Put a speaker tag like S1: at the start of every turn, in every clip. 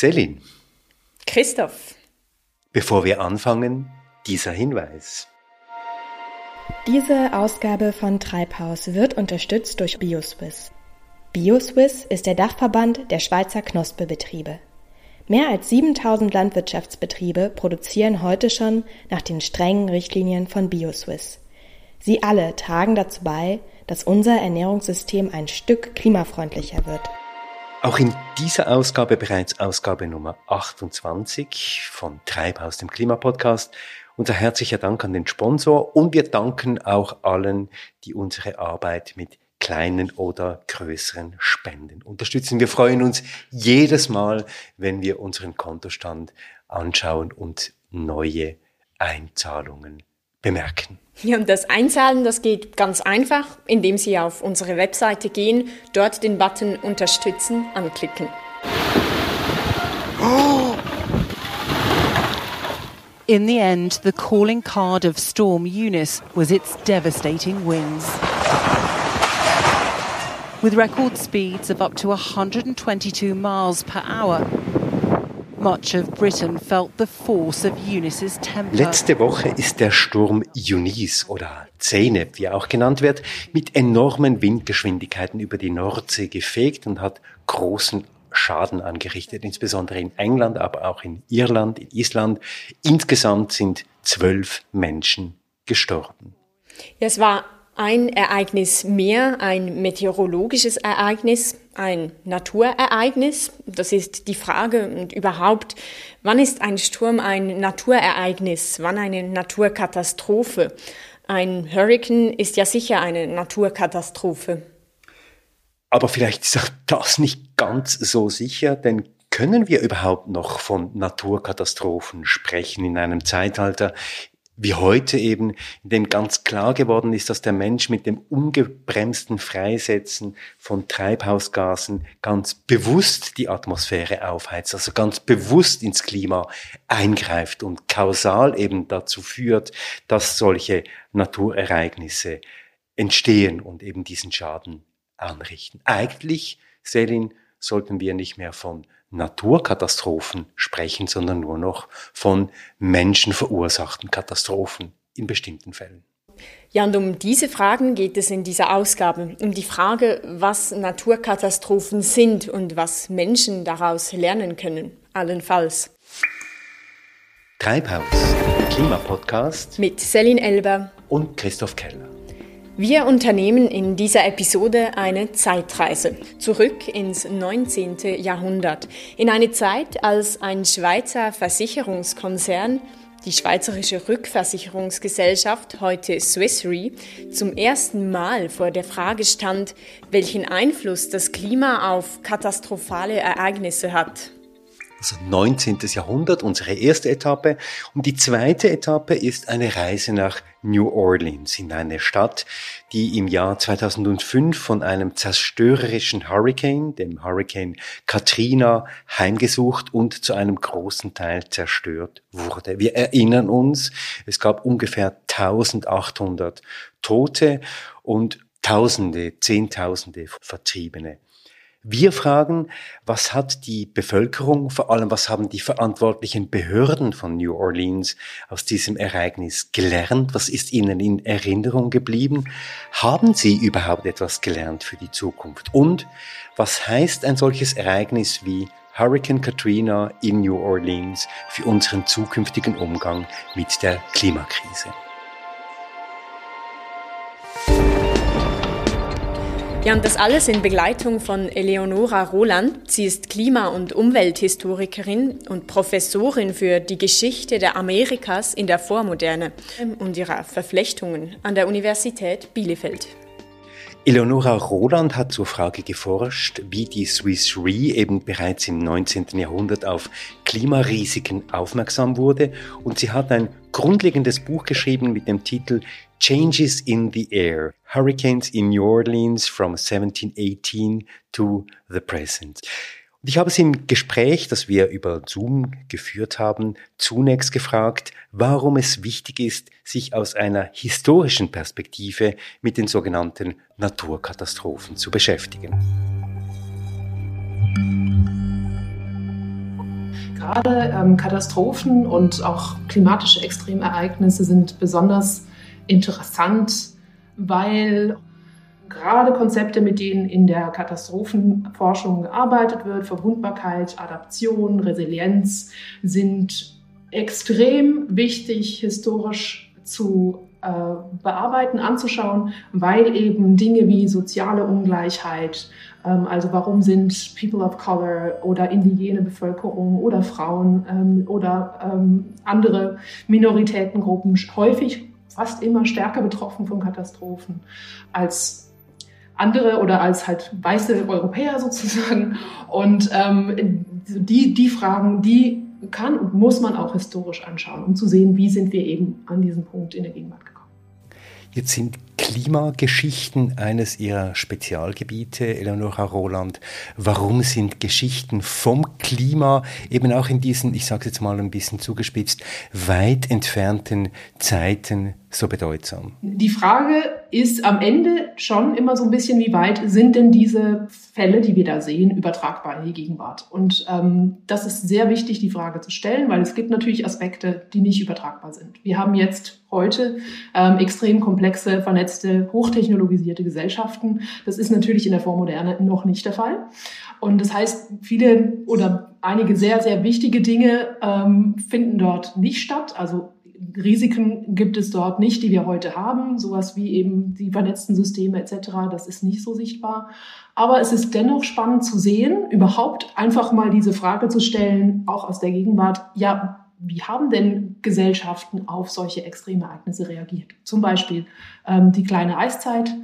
S1: Selin.
S2: Christoph.
S1: Bevor wir anfangen, dieser Hinweis.
S3: Diese Ausgabe von Treibhaus wird unterstützt durch BioSwiss. BioSwiss ist der Dachverband der Schweizer Knospebetriebe. Mehr als 7000 Landwirtschaftsbetriebe produzieren heute schon nach den strengen Richtlinien von BioSwiss. Sie alle tragen dazu bei, dass unser Ernährungssystem ein Stück klimafreundlicher wird.
S1: Auch in dieser Ausgabe bereits Ausgabe Nummer 28 von Treibhaus dem Klimapodcast. Unser herzlicher Dank an den Sponsor und wir danken auch allen, die unsere Arbeit mit kleinen oder größeren Spenden unterstützen. Wir freuen uns jedes Mal, wenn wir unseren Kontostand anschauen und neue Einzahlungen bemerken.
S2: Ja, und das Einzahlen, das geht ganz einfach, indem Sie auf unsere Webseite gehen, dort den Button Unterstützen anklicken.
S4: In the end, the calling card of Storm Eunice was its devastating winds. With record speeds of up to 122 miles per hour,
S1: Letzte Woche ist der Sturm Eunice oder Zähne, wie er auch genannt wird, mit enormen Windgeschwindigkeiten über die Nordsee gefegt und hat großen Schaden angerichtet, insbesondere in England, aber auch in Irland, in Island. Insgesamt sind zwölf Menschen gestorben.
S2: Ja, es war ein Ereignis mehr, ein meteorologisches Ereignis, ein Naturereignis. Das ist die Frage und überhaupt, wann ist ein Sturm ein Naturereignis, wann eine Naturkatastrophe? Ein Hurricane ist ja sicher eine Naturkatastrophe.
S1: Aber vielleicht ist auch das nicht ganz so sicher, denn können wir überhaupt noch von Naturkatastrophen sprechen in einem Zeitalter, wie heute eben, in dem ganz klar geworden ist, dass der Mensch mit dem ungebremsten Freisetzen von Treibhausgasen ganz bewusst die Atmosphäre aufheizt, also ganz bewusst ins Klima eingreift und kausal eben dazu führt, dass solche Naturereignisse entstehen und eben diesen Schaden anrichten. Eigentlich, Selin, sollten wir nicht mehr von Naturkatastrophen sprechen, sondern nur noch von menschenverursachten Katastrophen in bestimmten Fällen.
S2: Ja, und um diese Fragen geht es in dieser Ausgabe. Um die Frage, was Naturkatastrophen sind und was Menschen daraus lernen können, allenfalls.
S1: Treibhaus, Klimapodcast
S2: mit Selin Elber
S1: und Christoph Keller.
S2: Wir unternehmen in dieser Episode eine Zeitreise zurück ins 19. Jahrhundert, in eine Zeit, als ein Schweizer Versicherungskonzern, die Schweizerische Rückversicherungsgesellschaft, heute Swiss Re, zum ersten Mal vor der Frage stand, welchen Einfluss das Klima auf katastrophale Ereignisse hat
S1: also 19. Jahrhundert, unsere erste Etappe. Und die zweite Etappe ist eine Reise nach New Orleans, in eine Stadt, die im Jahr 2005 von einem zerstörerischen Hurricane, dem Hurricane Katrina, heimgesucht und zu einem großen Teil zerstört wurde. Wir erinnern uns, es gab ungefähr 1800 Tote und Tausende, Zehntausende Vertriebene. Wir fragen, was hat die Bevölkerung, vor allem was haben die verantwortlichen Behörden von New Orleans aus diesem Ereignis gelernt? Was ist ihnen in Erinnerung geblieben? Haben sie überhaupt etwas gelernt für die Zukunft? Und was heißt ein solches Ereignis wie Hurricane Katrina in New Orleans für unseren zukünftigen Umgang mit der Klimakrise?
S2: Ja, und das alles in Begleitung von Eleonora Roland. Sie ist Klima- und Umwelthistorikerin und Professorin für die Geschichte der Amerikas in der Vormoderne und ihrer Verflechtungen an der Universität Bielefeld.
S1: Eleonora Roland hat zur Frage geforscht, wie die Swiss Re eben bereits im 19. Jahrhundert auf Klimarisiken aufmerksam wurde und sie hat ein grundlegendes Buch geschrieben mit dem Titel Changes in the Air, Hurricanes in New Orleans from 1718 to the Present. Und ich habe sie im Gespräch, das wir über Zoom geführt haben, zunächst gefragt, warum es wichtig ist, sich aus einer historischen Perspektive mit den sogenannten Naturkatastrophen zu beschäftigen.
S5: Gerade ähm, Katastrophen und auch klimatische Extremereignisse sind besonders interessant, weil gerade Konzepte, mit denen in der Katastrophenforschung gearbeitet wird, Verwundbarkeit, Adaption, Resilienz, sind extrem wichtig historisch zu äh, bearbeiten, anzuschauen, weil eben Dinge wie soziale Ungleichheit, ähm, also warum sind People of Color oder indigene Bevölkerung oder Frauen ähm, oder ähm, andere Minoritätengruppen häufig fast immer stärker betroffen von Katastrophen als andere oder als halt weiße Europäer sozusagen. Und ähm, die, die Fragen, die kann und muss man auch historisch anschauen, um zu sehen, wie sind wir eben an diesem Punkt in der Gegenwart gekommen.
S1: Jetzt sind Klimageschichten eines Ihrer Spezialgebiete, Eleonora Roland. Warum sind Geschichten vom Klima eben auch in diesen, ich sage jetzt mal ein bisschen zugespitzt, weit entfernten Zeiten so bedeutsam?
S5: Die Frage ist am Ende schon immer so ein bisschen, wie weit sind denn diese Fälle, die wir da sehen, übertragbar in die Gegenwart? Und ähm, das ist sehr wichtig, die Frage zu stellen, weil es gibt natürlich Aspekte, die nicht übertragbar sind. Wir haben jetzt heute ähm, extrem komplexe, vernetzte, hochtechnologisierte Gesellschaften. Das ist natürlich in der Vormoderne noch nicht der Fall. Und das heißt, viele oder einige sehr, sehr wichtige Dinge ähm, finden dort nicht statt. Also Risiken gibt es dort nicht, die wir heute haben, sowas wie eben die vernetzten Systeme etc. Das ist nicht so sichtbar. Aber es ist dennoch spannend zu sehen, überhaupt einfach mal diese Frage zu stellen, auch aus der Gegenwart, ja, wie haben denn Gesellschaften auf solche Extremereignisse reagiert? Zum Beispiel ähm, die kleine Eiszeit.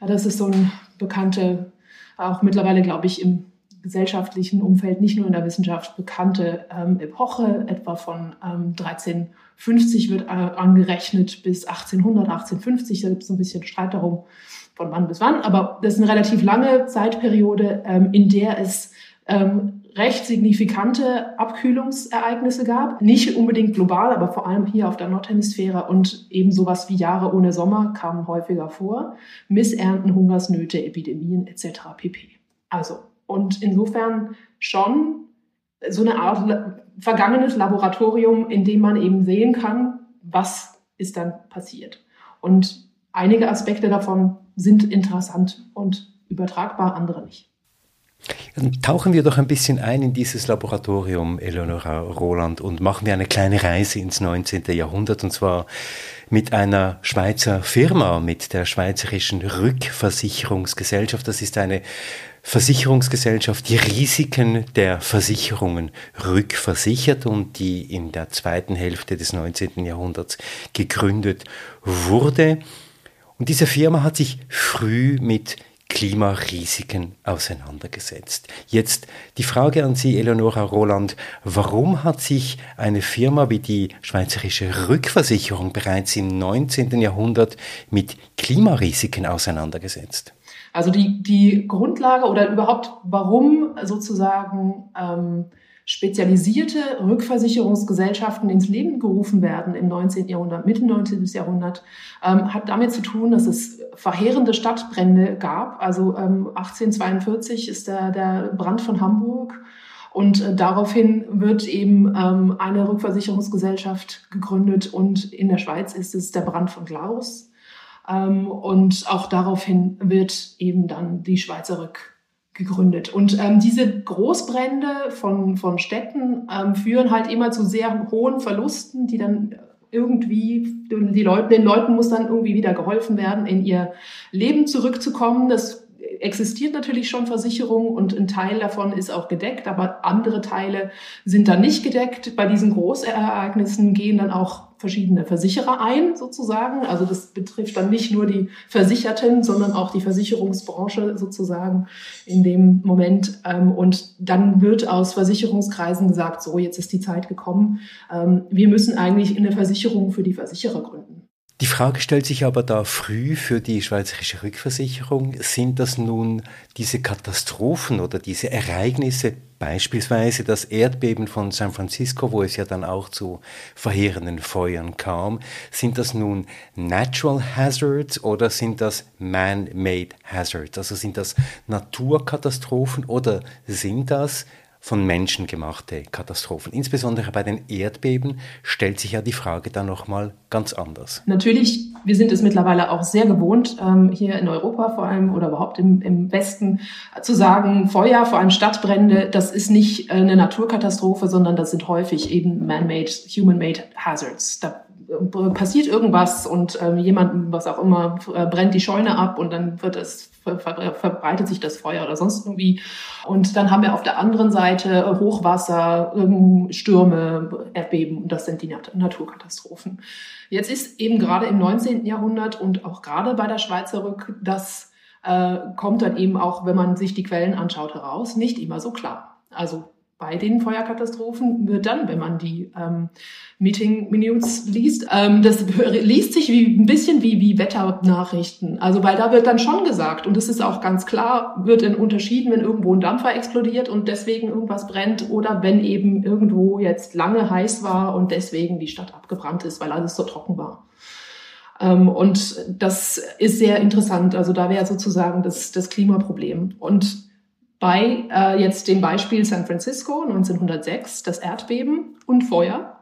S5: Das ist so ein bekannte, auch mittlerweile, glaube ich, im gesellschaftlichen Umfeld, nicht nur in der Wissenschaft, bekannte ähm, Epoche, etwa von ähm, 1350 wird äh, angerechnet bis 1800, 1850. Da gibt es ein bisschen Streit darum, von wann bis wann. Aber das ist eine relativ lange Zeitperiode, ähm, in der es ähm, recht signifikante Abkühlungsereignisse gab. Nicht unbedingt global, aber vor allem hier auf der Nordhemisphäre und eben sowas wie Jahre ohne Sommer kamen häufiger vor. Missernten, Hungersnöte, Epidemien etc. pp. Also und insofern schon so eine Art vergangenes Laboratorium, in dem man eben sehen kann, was ist dann passiert. Und einige Aspekte davon sind interessant und übertragbar, andere nicht.
S1: Dann tauchen wir doch ein bisschen ein in dieses Laboratorium, Eleonora Roland, und machen wir eine kleine Reise ins 19. Jahrhundert, und zwar mit einer Schweizer Firma, mit der Schweizerischen Rückversicherungsgesellschaft. Das ist eine Versicherungsgesellschaft die Risiken der Versicherungen rückversichert und die in der zweiten Hälfte des 19. Jahrhunderts gegründet wurde. Und diese Firma hat sich früh mit Klimarisiken auseinandergesetzt. Jetzt die Frage an Sie, Eleonora Roland, warum hat sich eine Firma wie die Schweizerische Rückversicherung bereits im 19. Jahrhundert mit Klimarisiken auseinandergesetzt?
S5: Also die, die Grundlage oder überhaupt, warum sozusagen ähm, spezialisierte Rückversicherungsgesellschaften ins Leben gerufen werden im 19. Jahrhundert, Mitte 19. Jahrhundert, ähm, hat damit zu tun, dass es verheerende Stadtbrände gab. Also ähm, 1842 ist der, der Brand von Hamburg. Und äh, daraufhin wird eben ähm, eine Rückversicherungsgesellschaft gegründet und in der Schweiz ist es der Brand von Glarus. Ähm, und auch daraufhin wird eben dann die Schweizer Rück gegründet. Und ähm, diese Großbrände von, von Städten ähm, führen halt immer zu sehr hohen Verlusten, die dann irgendwie, die Leute, den Leuten muss dann irgendwie wieder geholfen werden, in ihr Leben zurückzukommen. Das existiert natürlich schon Versicherung und ein Teil davon ist auch gedeckt, aber andere Teile sind dann nicht gedeckt. Bei diesen Großereignissen gehen dann auch verschiedene Versicherer ein, sozusagen. Also das betrifft dann nicht nur die Versicherten, sondern auch die Versicherungsbranche sozusagen in dem Moment. Ähm, und dann wird aus Versicherungskreisen gesagt, so, jetzt ist die Zeit gekommen. Ähm, wir müssen eigentlich eine Versicherung für die Versicherer gründen.
S1: Die Frage stellt sich aber da früh für die Schweizerische Rückversicherung, sind das nun diese Katastrophen oder diese Ereignisse, beispielsweise das Erdbeben von San Francisco, wo es ja dann auch zu verheerenden Feuern kam, sind das nun Natural Hazards oder sind das Man-Made Hazards? Also sind das Naturkatastrophen oder sind das von menschengemachte Katastrophen. Insbesondere bei den Erdbeben stellt sich ja die Frage dann nochmal ganz anders.
S5: Natürlich, wir sind es mittlerweile auch sehr gewohnt, ähm, hier in Europa vor allem oder überhaupt im, im Westen zu sagen, Feuer, vor allem Stadtbrände, das ist nicht äh, eine Naturkatastrophe, sondern das sind häufig eben man-made, human-made hazards. Da passiert irgendwas und äh, jemand, was auch immer, äh, brennt die Scheune ab und dann wird es ver ver verbreitet sich das Feuer oder sonst irgendwie. Und dann haben wir auf der anderen Seite Hochwasser, Stürme, Erdbeben und das sind die Nat Naturkatastrophen. Jetzt ist eben gerade im 19. Jahrhundert und auch gerade bei der Schweizer Rück, das äh, kommt dann eben auch, wenn man sich die Quellen anschaut, heraus, nicht immer so klar. Also bei den Feuerkatastrophen wird dann, wenn man die ähm, Meeting Minutes liest, ähm, das liest sich wie ein bisschen wie wie Wetternachrichten. Also weil da wird dann schon gesagt und es ist auch ganz klar, wird in unterschieden, wenn irgendwo ein Dampfer explodiert und deswegen irgendwas brennt oder wenn eben irgendwo jetzt lange heiß war und deswegen die Stadt abgebrannt ist, weil alles so trocken war. Ähm, und das ist sehr interessant. Also da wäre sozusagen das, das Klimaproblem und bei äh, jetzt dem Beispiel San Francisco 1906, das Erdbeben und Feuer,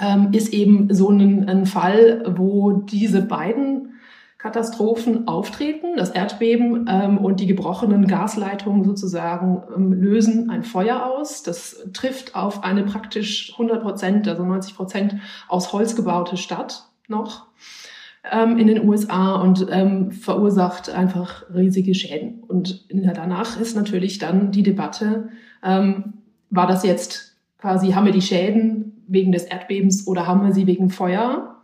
S5: ähm, ist eben so ein, ein Fall, wo diese beiden Katastrophen auftreten. Das Erdbeben ähm, und die gebrochenen Gasleitungen sozusagen ähm, lösen ein Feuer aus. Das trifft auf eine praktisch 100 Prozent, also 90 Prozent aus Holz gebaute Stadt noch ähm, in den USA und ähm, verursacht einfach riesige Schäden. Und danach ist natürlich dann die Debatte, ähm, war das jetzt quasi, haben wir die Schäden wegen des Erdbebens oder haben wir sie wegen Feuer?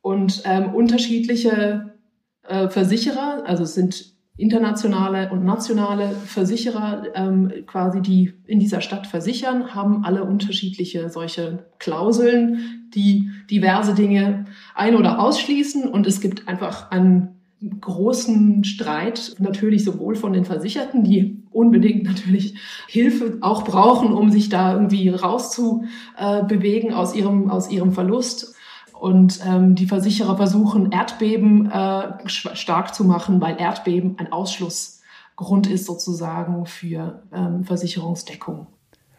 S5: Und ähm, unterschiedliche äh, Versicherer, also es sind internationale und nationale Versicherer ähm, quasi, die in dieser Stadt versichern, haben alle unterschiedliche solche Klauseln, die diverse Dinge ein- oder ausschließen. Und es gibt einfach einen großen Streit, natürlich sowohl von den Versicherten, die unbedingt natürlich Hilfe auch brauchen, um sich da irgendwie rauszubewegen aus ihrem, aus ihrem Verlust und ähm, die Versicherer versuchen, Erdbeben äh, stark zu machen, weil Erdbeben ein Ausschlussgrund ist sozusagen für ähm, Versicherungsdeckung.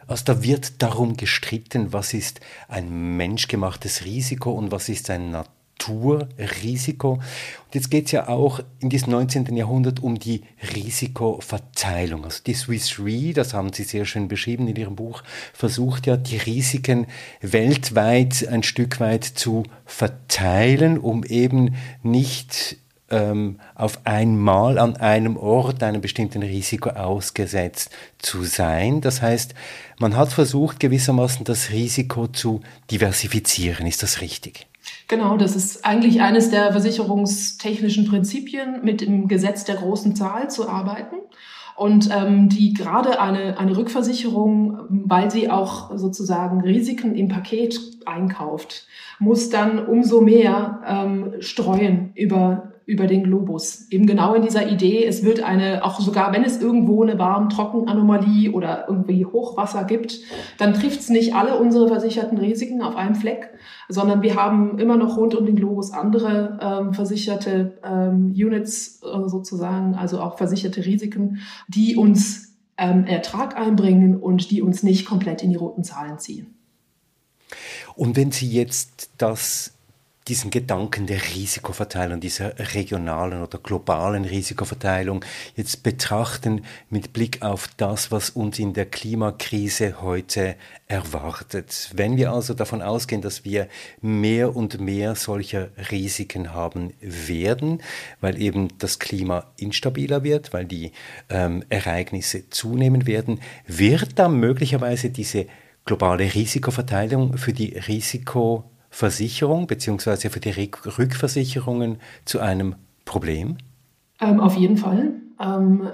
S1: Also da wird darum gestritten, was ist ein menschgemachtes Risiko und was ist ein Natur Strukturrisiko. Und jetzt geht es ja auch in diesem 19. Jahrhundert um die Risikoverteilung. Also die Swiss Re, das haben Sie sehr schön beschrieben in Ihrem Buch, versucht ja die Risiken weltweit ein Stück weit zu verteilen, um eben nicht ähm, auf einmal an einem Ort einem bestimmten Risiko ausgesetzt zu sein. Das heißt, man hat versucht gewissermaßen das Risiko zu diversifizieren. Ist das richtig?
S5: Genau, das ist eigentlich eines der versicherungstechnischen Prinzipien, mit dem Gesetz der großen Zahl zu arbeiten. Und ähm, die gerade eine, eine Rückversicherung, weil sie auch sozusagen Risiken im Paket einkauft, muss dann umso mehr ähm, streuen über über den Globus. Eben genau in dieser Idee, es wird eine, auch sogar wenn es irgendwo eine Warm-Trocken-Anomalie oder irgendwie Hochwasser gibt, dann trifft es nicht alle unsere versicherten Risiken auf einem Fleck, sondern wir haben immer noch rund um den Globus andere ähm, versicherte ähm, Units äh, sozusagen, also auch versicherte Risiken, die uns ähm, Ertrag einbringen und die uns nicht komplett in die roten Zahlen ziehen.
S1: Und wenn Sie jetzt das diesen Gedanken der Risikoverteilung, dieser regionalen oder globalen Risikoverteilung jetzt betrachten mit Blick auf das, was uns in der Klimakrise heute erwartet. Wenn wir also davon ausgehen, dass wir mehr und mehr solcher Risiken haben werden, weil eben das Klima instabiler wird, weil die ähm, Ereignisse zunehmen werden, wird dann möglicherweise diese globale Risikoverteilung für die Risiko Versicherung bzw. für die Rückversicherungen zu einem Problem?
S5: Ähm, auf jeden Fall. Ähm,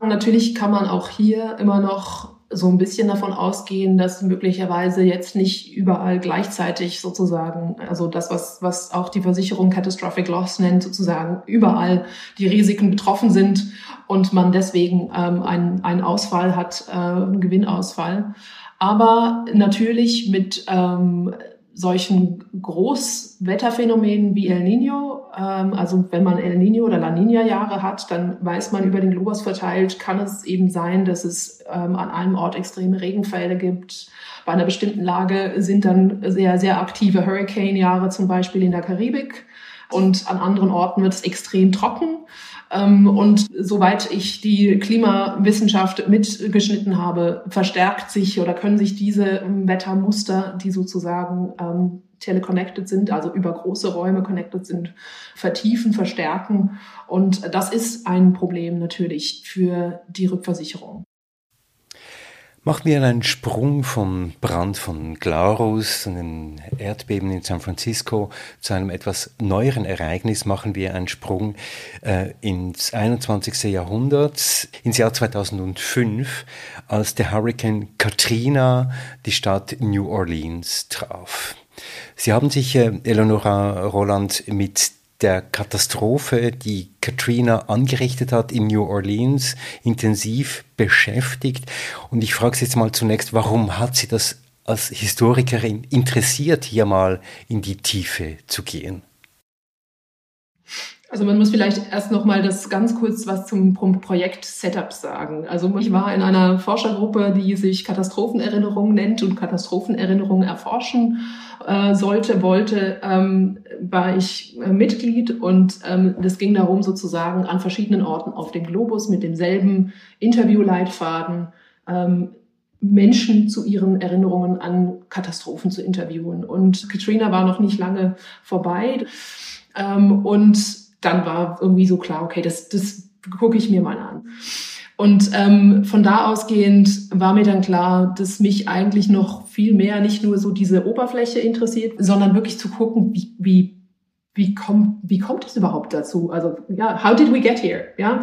S5: natürlich kann man auch hier immer noch so ein bisschen davon ausgehen, dass möglicherweise jetzt nicht überall gleichzeitig sozusagen, also das, was, was auch die Versicherung Catastrophic Loss nennt, sozusagen überall die Risiken betroffen sind und man deswegen ähm, einen, einen Ausfall hat, äh, einen Gewinnausfall. Aber natürlich mit ähm, solchen Großwetterphänomenen wie El Nino, ähm, also wenn man El Nino oder La Nina Jahre hat, dann weiß man über den Globus verteilt, kann es eben sein, dass es ähm, an einem Ort extreme Regenfälle gibt. Bei einer bestimmten Lage sind dann sehr, sehr aktive Hurricane-Jahre zum Beispiel in der Karibik und an anderen Orten wird es extrem trocken. Ähm, und soweit ich die Klimawissenschaft mitgeschnitten habe, verstärkt sich oder können sich diese ähm, Wettermuster, die sozusagen ähm, teleconnected sind, also über große Räume connected sind, vertiefen, verstärken. Und das ist ein Problem natürlich für die Rückversicherung.
S1: Machen wir einen Sprung vom Brand von Glarus und den Erdbeben in San Francisco zu einem etwas neueren Ereignis. Machen wir einen Sprung äh, ins 21. Jahrhundert, ins Jahr 2005, als der Hurricane Katrina die Stadt New Orleans traf. Sie haben sich, äh, Eleonora Roland, mit der Katastrophe, die Katrina angerichtet hat in New Orleans, intensiv beschäftigt. Und ich frage Sie jetzt mal zunächst, warum hat Sie das als Historikerin interessiert, hier mal in die Tiefe zu gehen?
S5: Also man muss vielleicht erst noch mal das ganz kurz was zum Projekt Setup sagen. Also ich war in einer Forschergruppe, die sich Katastrophenerinnerung nennt und Katastrophenerinnerung erforschen äh, sollte, wollte, ähm, war ich äh, Mitglied und ähm, das ging darum sozusagen an verschiedenen Orten auf dem Globus mit demselben Interviewleitfaden ähm, Menschen zu ihren Erinnerungen an Katastrophen zu interviewen. Und Katrina war noch nicht lange vorbei. Ähm, und dann war irgendwie so klar, okay, das, das gucke ich mir mal an. Und ähm, von da ausgehend war mir dann klar, dass mich eigentlich noch viel mehr nicht nur so diese Oberfläche interessiert, sondern wirklich zu gucken, wie, wie wie kommt, wie kommt es überhaupt dazu? Also, ja, how did we get here? Ja,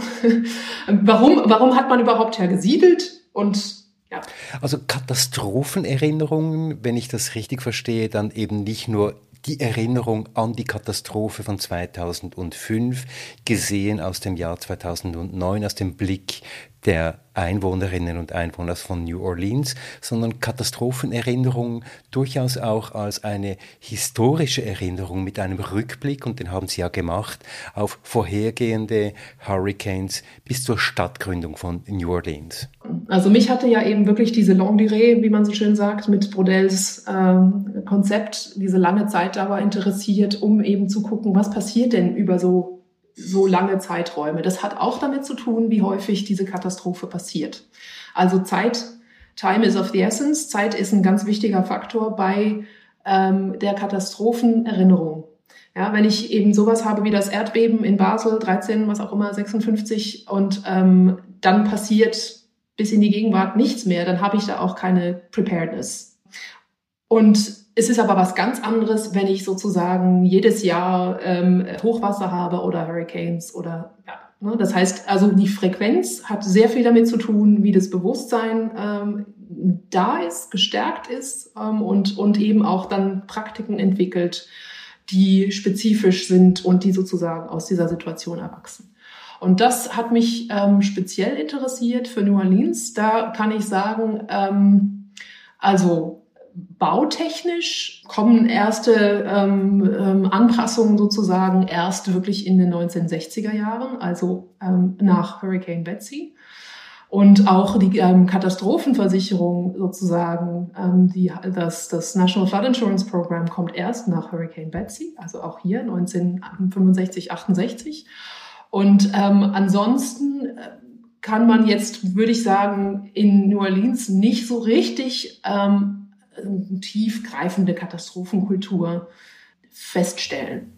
S5: warum, warum hat man überhaupt hergesiedelt? Und, ja.
S1: Also Katastrophenerinnerungen, wenn ich das richtig verstehe, dann eben nicht nur die Erinnerung an die Katastrophe von 2005, gesehen aus dem Jahr 2009, aus dem Blick der Einwohnerinnen und Einwohner von New Orleans, sondern Katastrophenerinnerung durchaus auch als eine historische Erinnerung mit einem Rückblick, und den haben sie ja gemacht, auf vorhergehende Hurricanes bis zur Stadtgründung von New Orleans.
S5: Also mich hatte ja eben wirklich diese Longue Durée, wie man so schön sagt, mit Brodells ähm, Konzept, diese lange Zeitdauer interessiert, um eben zu gucken, was passiert denn über so so lange Zeiträume. Das hat auch damit zu tun, wie häufig diese Katastrophe passiert. Also Zeit, Time is of the essence. Zeit ist ein ganz wichtiger Faktor bei ähm, der Katastrophenerinnerung. Ja, wenn ich eben sowas habe wie das Erdbeben in Basel 13, was auch immer 56 und ähm, dann passiert bis in die Gegenwart nichts mehr, dann habe ich da auch keine Preparedness. Und es ist aber was ganz anderes, wenn ich sozusagen jedes Jahr ähm, Hochwasser habe oder Hurricanes oder ja. Ne? Das heißt, also die Frequenz hat sehr viel damit zu tun, wie das Bewusstsein ähm, da ist, gestärkt ist ähm, und, und eben auch dann Praktiken entwickelt, die spezifisch sind und die sozusagen aus dieser Situation erwachsen. Und das hat mich ähm, speziell interessiert für New Orleans. Da kann ich sagen, ähm, also bautechnisch kommen erste ähm, ähm, Anpassungen sozusagen erst wirklich in den 1960er Jahren, also ähm, nach Hurricane Betsy. Und auch die ähm, Katastrophenversicherung sozusagen, ähm, die, das, das National Flood Insurance Program kommt erst nach Hurricane Betsy, also auch hier 1965, 68. Und ähm, ansonsten äh, kann man jetzt, würde ich sagen, in New Orleans nicht so richtig ähm, tiefgreifende Katastrophenkultur feststellen.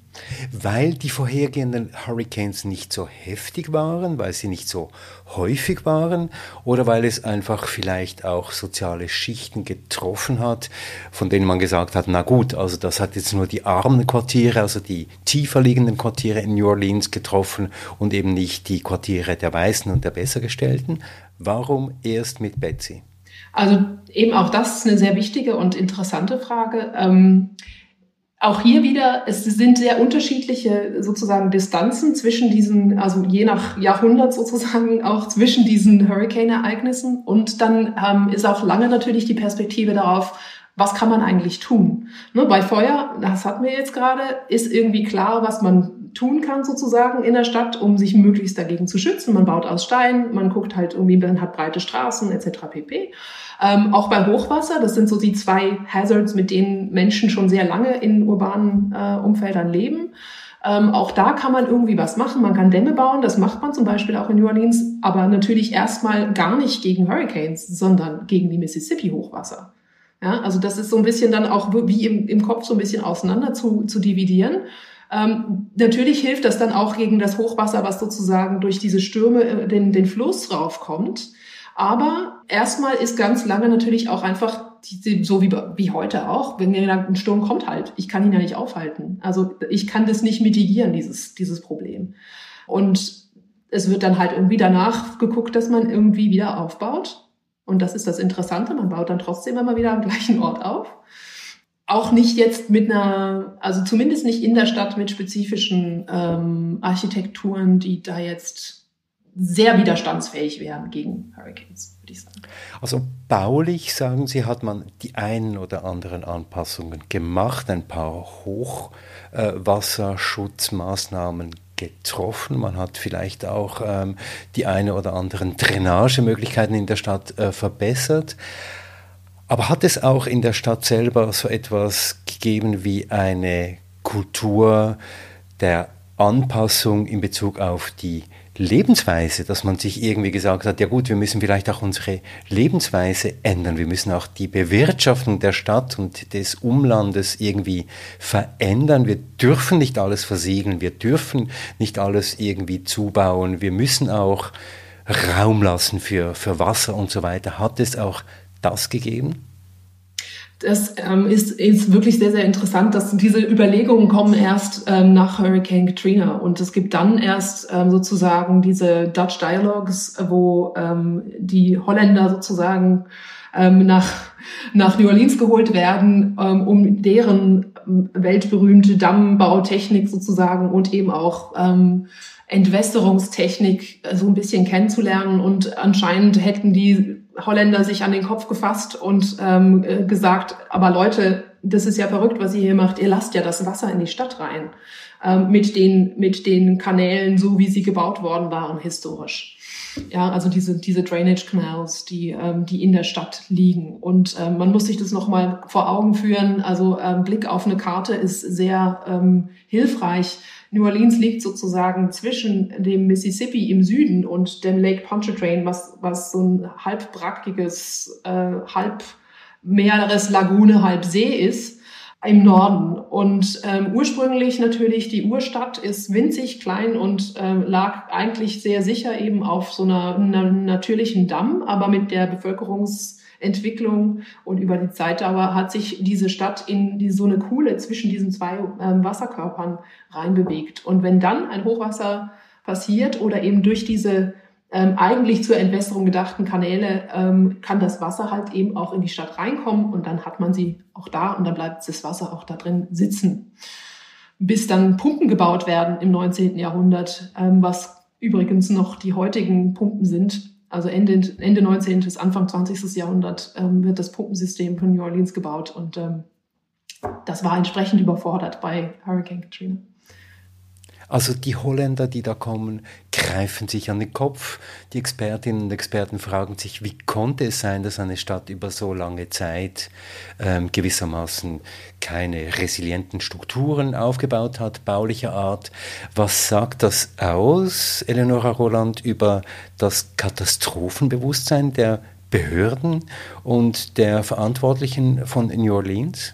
S1: Weil die vorhergehenden Hurricanes nicht so heftig waren, weil sie nicht so häufig waren oder weil es einfach vielleicht auch soziale Schichten getroffen hat, von denen man gesagt hat, na gut, also das hat jetzt nur die armen Quartiere, also die tiefer liegenden Quartiere in New Orleans getroffen und eben nicht die Quartiere der Weißen und der Bessergestellten. Warum erst mit Betsy?
S5: Also eben auch das ist eine sehr wichtige und interessante Frage. Ähm, auch hier wieder, es sind sehr unterschiedliche sozusagen Distanzen zwischen diesen, also je nach Jahrhundert sozusagen auch zwischen diesen Hurricane-Ereignissen. Und dann ähm, ist auch lange natürlich die Perspektive darauf, was kann man eigentlich tun? Ne, bei Feuer, das hatten wir jetzt gerade, ist irgendwie klar, was man tun kann sozusagen in der Stadt, um sich möglichst dagegen zu schützen. Man baut aus Stein, man guckt halt irgendwie, man hat breite Straßen etc. pp. Ähm, auch bei Hochwasser, das sind so die zwei Hazards, mit denen Menschen schon sehr lange in urbanen äh, Umfeldern leben. Ähm, auch da kann man irgendwie was machen. Man kann Dämme bauen, das macht man zum Beispiel auch in New Orleans, aber natürlich erstmal gar nicht gegen Hurricanes, sondern gegen die Mississippi-Hochwasser. Ja, also das ist so ein bisschen dann auch wie im, im Kopf so ein bisschen auseinander zu, zu dividieren. Ähm, natürlich hilft das dann auch gegen das Hochwasser, was sozusagen durch diese Stürme äh, den, den Fluss raufkommt. Aber erstmal ist ganz lange natürlich auch einfach, so wie, wie heute auch, wenn ein Sturm kommt halt, ich kann ihn ja nicht aufhalten. Also ich kann das nicht mitigieren, dieses, dieses Problem. Und es wird dann halt irgendwie danach geguckt, dass man irgendwie wieder aufbaut. Und das ist das Interessante, man baut dann trotzdem immer wieder am gleichen Ort auf. Auch nicht jetzt mit einer, also zumindest nicht in der Stadt mit spezifischen ähm, Architekturen, die da jetzt sehr widerstandsfähig wären gegen Hurricanes, würde ich sagen.
S1: Also baulich, sagen Sie, hat man die einen oder anderen Anpassungen gemacht, ein paar Hochwasserschutzmaßnahmen getroffen. Man hat vielleicht auch ähm, die eine oder anderen Drainagemöglichkeiten in der Stadt äh, verbessert. Aber hat es auch in der Stadt selber so etwas gegeben wie eine Kultur der Anpassung in Bezug auf die Lebensweise, dass man sich irgendwie gesagt hat, ja gut, wir müssen vielleicht auch unsere Lebensweise ändern, wir müssen auch die Bewirtschaftung der Stadt und des Umlandes irgendwie verändern. Wir dürfen nicht alles versiegeln, wir dürfen nicht alles irgendwie zubauen, wir müssen auch Raum lassen für, für Wasser und so weiter. Hat es auch das gegeben?
S5: Das ähm, ist, ist wirklich sehr, sehr interessant, dass diese Überlegungen kommen erst ähm, nach Hurricane Katrina. Und es gibt dann erst ähm, sozusagen diese Dutch Dialogues, wo ähm, die Holländer sozusagen ähm, nach, nach New Orleans geholt werden, ähm, um deren weltberühmte Dammbautechnik sozusagen und eben auch Entwässerungstechnik äh, so ein bisschen kennenzulernen. Und anscheinend hätten die Holländer sich an den Kopf gefasst und ähm, äh, gesagt, aber Leute, das ist ja verrückt, was ihr hier macht. Ihr lasst ja das Wasser in die Stadt rein ähm, mit den mit den Kanälen, so wie sie gebaut worden waren historisch. Ja, also diese diese Drainage Canals, die ähm, die in der Stadt liegen und ähm, man muss sich das noch mal vor Augen führen. Also ähm, Blick auf eine Karte ist sehr ähm, hilfreich New Orleans liegt sozusagen zwischen dem Mississippi im Süden und dem Lake Pontchartrain, was, was so ein halb brackiges, äh, halb meeres Lagune, halb See ist im Norden. Und ähm, ursprünglich natürlich die Urstadt ist winzig klein und ähm, lag eigentlich sehr sicher eben auf so einer, einer natürlichen Damm, aber mit der Bevölkerungs Entwicklung und über die Zeitdauer hat sich diese Stadt in die, so eine Kuhle zwischen diesen zwei ähm, Wasserkörpern reinbewegt. Und wenn dann ein Hochwasser passiert oder eben durch diese ähm, eigentlich zur Entwässerung gedachten Kanäle ähm, kann das Wasser halt eben auch in die Stadt reinkommen und dann hat man sie auch da und dann bleibt das Wasser auch da drin sitzen. Bis dann Pumpen gebaut werden im 19. Jahrhundert, ähm, was übrigens noch die heutigen Pumpen sind, also Ende, Ende 19. bis Anfang 20. Jahrhundert ähm, wird das Pumpensystem von New Orleans gebaut und ähm, das war entsprechend überfordert bei Hurricane Katrina.
S1: Also die Holländer, die da kommen, greifen sich an den Kopf. Die Expertinnen und Experten fragen sich, wie konnte es sein, dass eine Stadt über so lange Zeit ähm, gewissermaßen keine resilienten Strukturen aufgebaut hat, baulicher Art. Was sagt das aus, Eleonora Roland, über das Katastrophenbewusstsein der Behörden und der Verantwortlichen von New Orleans?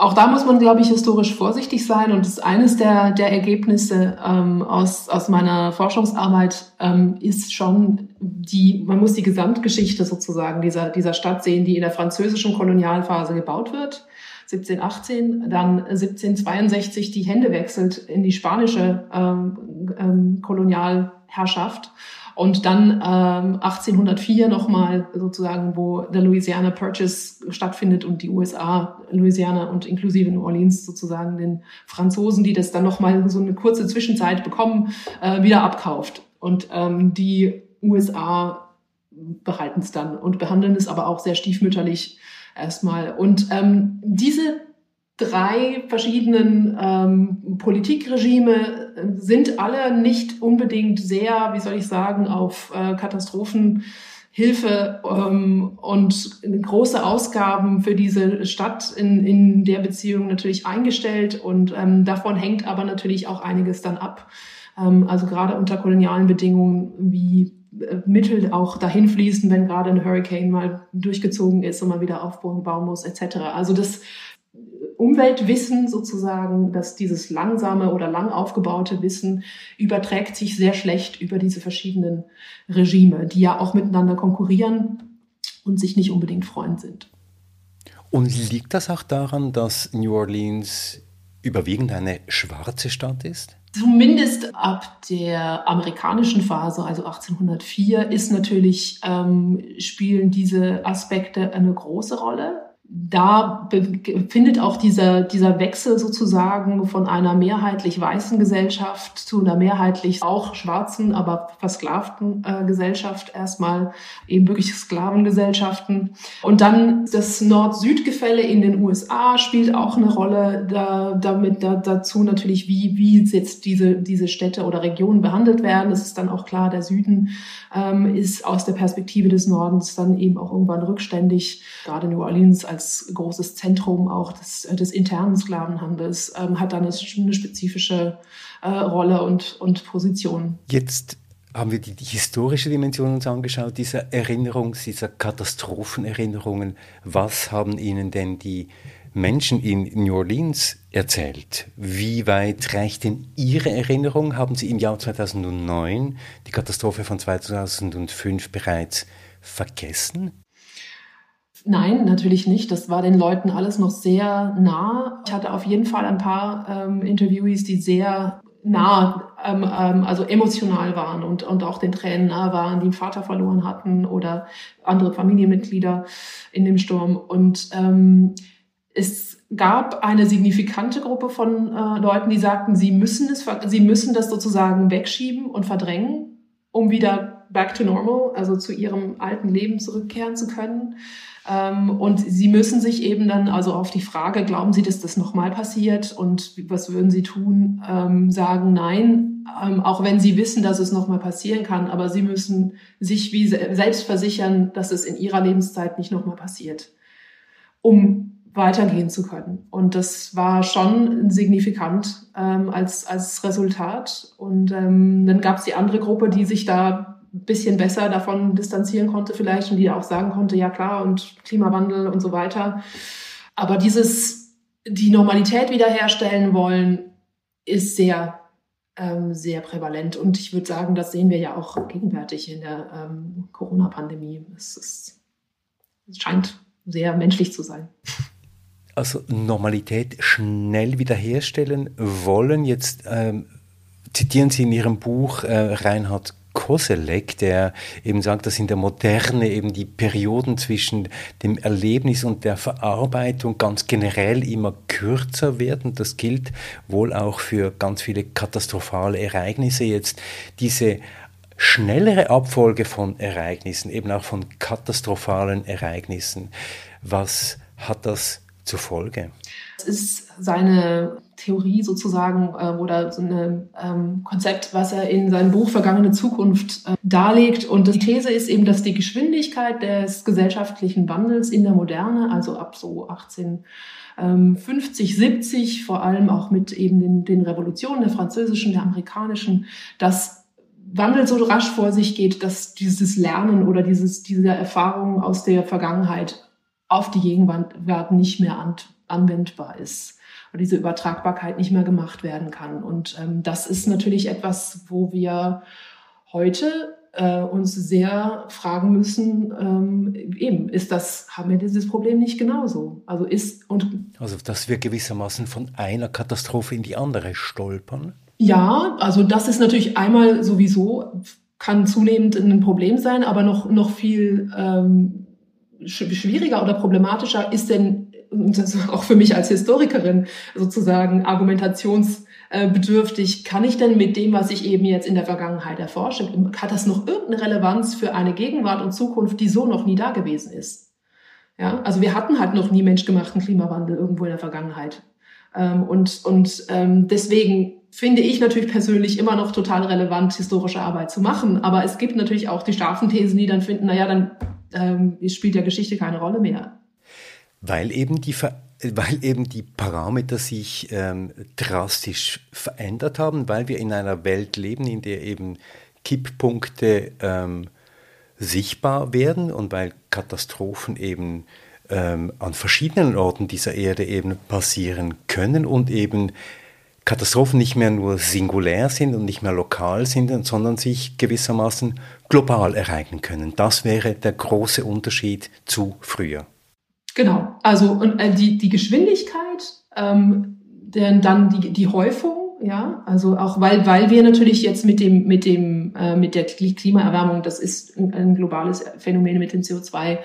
S5: Auch da muss man, glaube ich, historisch vorsichtig sein. Und das eines der, der Ergebnisse ähm, aus, aus meiner Forschungsarbeit ähm, ist schon die, man muss die Gesamtgeschichte sozusagen dieser, dieser Stadt sehen, die in der französischen Kolonialphase gebaut wird. 1718, dann 1762 die Hände wechselt in die spanische ähm, ähm, Kolonialherrschaft und dann ähm, 1804 nochmal sozusagen, wo der Louisiana Purchase stattfindet und die USA, Louisiana und inklusive New Orleans sozusagen den Franzosen, die das dann nochmal so eine kurze Zwischenzeit bekommen, äh, wieder abkauft. Und ähm, die USA behalten es dann und behandeln es aber auch sehr stiefmütterlich erstmal. Und ähm, diese drei verschiedenen ähm, Politikregime sind alle nicht unbedingt sehr, wie soll ich sagen, auf äh, Katastrophenhilfe ähm, und große Ausgaben für diese Stadt in, in der Beziehung natürlich eingestellt. Und ähm, davon hängt aber natürlich auch einiges dann ab. Ähm, also gerade unter kolonialen Bedingungen, wie äh, Mittel auch dahin fließen, wenn gerade ein Hurricane mal durchgezogen ist und man wieder aufbauen muss, etc. Also das Umweltwissen sozusagen, dass dieses langsame oder lang aufgebaute Wissen überträgt sich sehr schlecht über diese verschiedenen Regime, die ja auch miteinander konkurrieren und sich nicht unbedingt Freund sind.
S1: Und liegt das auch daran, dass New Orleans überwiegend eine schwarze Stadt ist?
S5: Zumindest ab der amerikanischen Phase, also 1804, ist natürlich ähm, spielen diese Aspekte eine große Rolle da findet auch dieser, dieser Wechsel sozusagen von einer mehrheitlich weißen Gesellschaft zu einer mehrheitlich auch schwarzen, aber versklavten äh, Gesellschaft erstmal eben wirklich Sklavengesellschaften. Und dann das Nord-Süd-Gefälle in den USA spielt auch eine Rolle da, damit da, dazu natürlich, wie, wie jetzt diese, diese Städte oder Regionen behandelt werden. Es ist dann auch klar, der Süden ähm, ist aus der Perspektive des Nordens dann eben auch irgendwann rückständig, gerade New Orleans als als großes Zentrum auch des, des internen Sklavenhandels, ähm, hat da eine, eine spezifische äh, Rolle und, und Position.
S1: Jetzt haben wir die, die, historische Dimension uns angeschaut, dieser Erinnerung, dieser Katastrophenerinnerungen. Was haben Ihnen denn die Menschen in New Orleans erzählt? Wie weit reicht denn Ihre Erinnerung? Haben Sie im Jahr 2009 die Katastrophe von 2005 bereits vergessen?
S5: Nein, natürlich nicht. Das war den Leuten alles noch sehr nah. Ich hatte auf jeden Fall ein paar ähm, Interviewees, die sehr nah, ähm, ähm, also emotional waren und, und auch den Tränen nah waren, die einen Vater verloren hatten oder andere Familienmitglieder in dem Sturm. Und ähm, es gab eine signifikante Gruppe von äh, Leuten, die sagten, sie müssen es, sie müssen das sozusagen wegschieben und verdrängen, um wieder back to normal, also zu ihrem alten Leben zurückkehren zu können. Ähm, und sie müssen sich eben dann also auf die Frage, glauben Sie, dass das nochmal passiert und was würden Sie tun, ähm, sagen nein, ähm, auch wenn Sie wissen, dass es nochmal passieren kann, aber Sie müssen sich wie selbst versichern, dass es in Ihrer Lebenszeit nicht nochmal passiert, um weitergehen zu können. Und das war schon signifikant ähm, als, als Resultat. Und ähm, dann gab es die andere Gruppe, die sich da bisschen besser davon distanzieren konnte vielleicht und die auch sagen konnte, ja klar, und Klimawandel und so weiter. Aber dieses, die Normalität wiederherstellen wollen, ist sehr, ähm, sehr prävalent. Und ich würde sagen, das sehen wir ja auch gegenwärtig in der ähm, Corona-Pandemie. Es, es, scheint sehr menschlich zu sein.
S1: Also Normalität schnell wiederherstellen wollen. Jetzt ähm, zitieren Sie in Ihrem Buch äh, Reinhard Koselleck, der eben sagt, dass in der Moderne eben die Perioden zwischen dem Erlebnis und der Verarbeitung ganz generell immer kürzer werden. Das gilt wohl auch für ganz viele katastrophale Ereignisse jetzt. Diese schnellere Abfolge von Ereignissen, eben auch von katastrophalen Ereignissen. Was hat das zur?
S5: Es ist seine Theorie sozusagen äh, oder so ein ähm, Konzept, was er in seinem Buch Vergangene Zukunft äh, darlegt. Und die These ist eben, dass die Geschwindigkeit des gesellschaftlichen Wandels in der Moderne, also ab so 18 50, 70, vor allem auch mit eben den, den Revolutionen der französischen, der amerikanischen, dass Wandel so rasch vor sich geht, dass dieses Lernen oder dieses, diese Erfahrungen aus der Vergangenheit auf die Gegenwart nicht mehr an, anwendbar ist oder diese Übertragbarkeit nicht mehr gemacht werden kann. Und ähm, das ist natürlich etwas, wo wir heute äh, uns sehr fragen müssen, ähm, eben, ist das, haben wir dieses Problem nicht genauso? Also ist und
S1: Also dass wir gewissermaßen von einer Katastrophe in die andere stolpern?
S5: Ja, also das ist natürlich einmal sowieso, kann zunehmend ein Problem sein, aber noch, noch viel ähm, schwieriger oder problematischer ist denn auch für mich als Historikerin sozusagen argumentationsbedürftig, kann ich denn mit dem, was ich eben jetzt in der Vergangenheit erforsche, hat das noch irgendeine Relevanz für eine Gegenwart und Zukunft, die so noch nie da gewesen ist? Ja, also wir hatten halt noch nie menschgemachten Klimawandel irgendwo in der Vergangenheit. Ähm, und und ähm, deswegen finde ich natürlich persönlich immer noch total relevant, historische Arbeit zu machen. Aber es gibt natürlich auch die scharfen Thesen, die dann finden, naja, dann ähm, spielt ja Geschichte keine Rolle mehr.
S1: Weil eben die weil eben die Parameter sich ähm, drastisch verändert haben, weil wir in einer Welt leben, in der eben Kipppunkte ähm, sichtbar werden und weil Katastrophen eben ähm, an verschiedenen Orten dieser Erde eben passieren können und eben Katastrophen nicht mehr nur singulär sind und nicht mehr lokal sind, sondern sich gewissermaßen global ereignen können. Das wäre der große Unterschied zu früher.
S5: Genau, also und äh, die, die Geschwindigkeit, ähm, denn dann die, die Häufung, ja, also auch weil, weil wir natürlich jetzt mit dem, mit dem, äh, mit der Klimaerwärmung, das ist ein, ein globales Phänomen mit dem CO2,